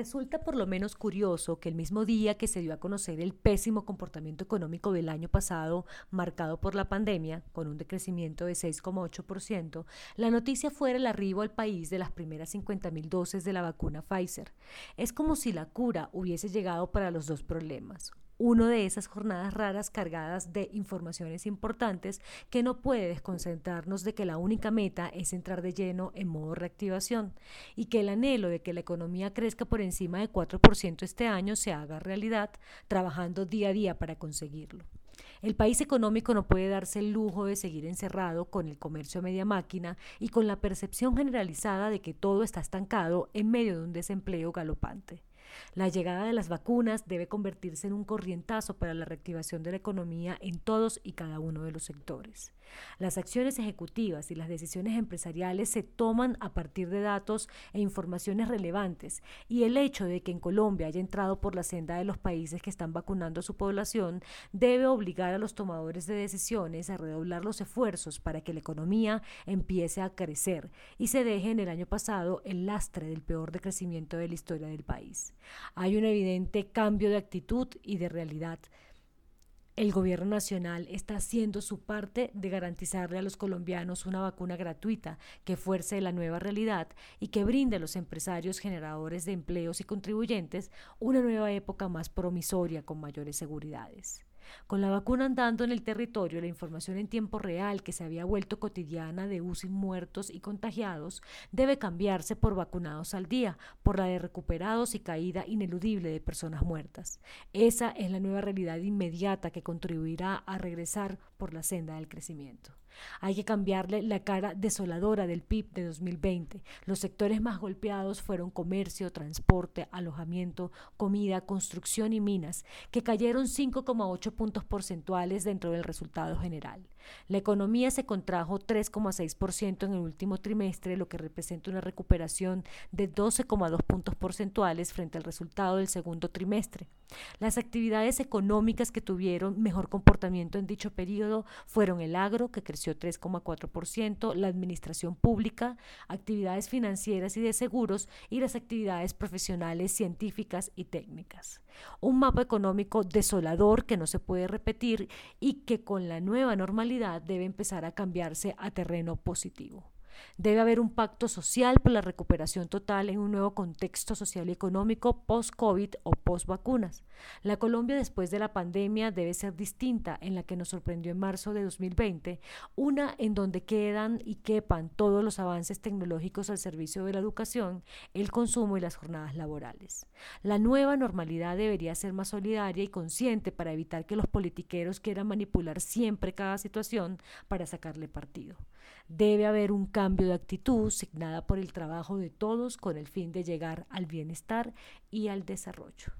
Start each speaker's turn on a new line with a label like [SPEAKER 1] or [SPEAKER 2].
[SPEAKER 1] Resulta por lo menos curioso que el mismo día que se dio a conocer el pésimo comportamiento económico del año pasado, marcado por la pandemia, con un decrecimiento de 6,8%, la noticia fuera el arribo al país de las primeras 50.000 dosis de la vacuna Pfizer. Es como si la cura hubiese llegado para los dos problemas uno de esas jornadas raras cargadas de informaciones importantes que no puede desconcentrarnos de que la única meta es entrar de lleno en modo reactivación y que el anhelo de que la economía crezca por encima de 4% este año se haga realidad, trabajando día a día para conseguirlo. El país económico no puede darse el lujo de seguir encerrado con el comercio a media máquina y con la percepción generalizada de que todo está estancado en medio de un desempleo galopante. La llegada de las vacunas debe convertirse en un corrientazo para la reactivación de la economía en todos y cada uno de los sectores. Las acciones ejecutivas y las decisiones empresariales se toman a partir de datos e informaciones relevantes y el hecho de que en Colombia haya entrado por la senda de los países que están vacunando a su población debe obligar a los tomadores de decisiones a redoblar los esfuerzos para que la economía empiece a crecer y se deje en el año pasado el lastre del peor decrecimiento de la historia del país. Hay un evidente cambio de actitud y de realidad. El gobierno nacional está haciendo su parte de garantizarle a los colombianos una vacuna gratuita que fuerce la nueva realidad y que brinde a los empresarios generadores de empleos y contribuyentes una nueva época más promisoria con mayores seguridades. Con la vacuna andando en el territorio, la información en tiempo real que se había vuelto cotidiana de UCI muertos y contagiados debe cambiarse por vacunados al día, por la de recuperados y caída ineludible de personas muertas. Esa es la nueva realidad inmediata que contribuirá a regresar por la senda del crecimiento. Hay que cambiarle la cara desoladora del PIB de 2020. Los sectores más golpeados fueron comercio, transporte, alojamiento, comida, construcción y minas, que cayeron 5,8 puntos porcentuales dentro del resultado general. La economía se contrajo 3,6% en el último trimestre, lo que representa una recuperación de 12,2 puntos porcentuales frente al resultado del segundo trimestre. Las actividades económicas que tuvieron mejor comportamiento en dicho periodo fueron el agro, que creció 3,4%, la administración pública, actividades financieras y de seguros y las actividades profesionales, científicas y técnicas. Un mapa económico desolador que no se puede repetir y que con la nueva normalidad debe empezar a cambiarse a terreno positivo. Debe haber un pacto social por la recuperación total en un nuevo contexto social y económico post-COVID o post-vacunas. La Colombia después de la pandemia debe ser distinta en la que nos sorprendió en marzo de 2020, una en donde quedan y quepan todos los avances tecnológicos al servicio de la educación, el consumo y las jornadas laborales. La nueva normalidad debería ser más solidaria y consciente para evitar que los politiqueros quieran manipular siempre cada situación para sacarle partido. Debe haber un cambio de actitud signada por el trabajo de todos con el fin de llegar al bienestar y al desarrollo.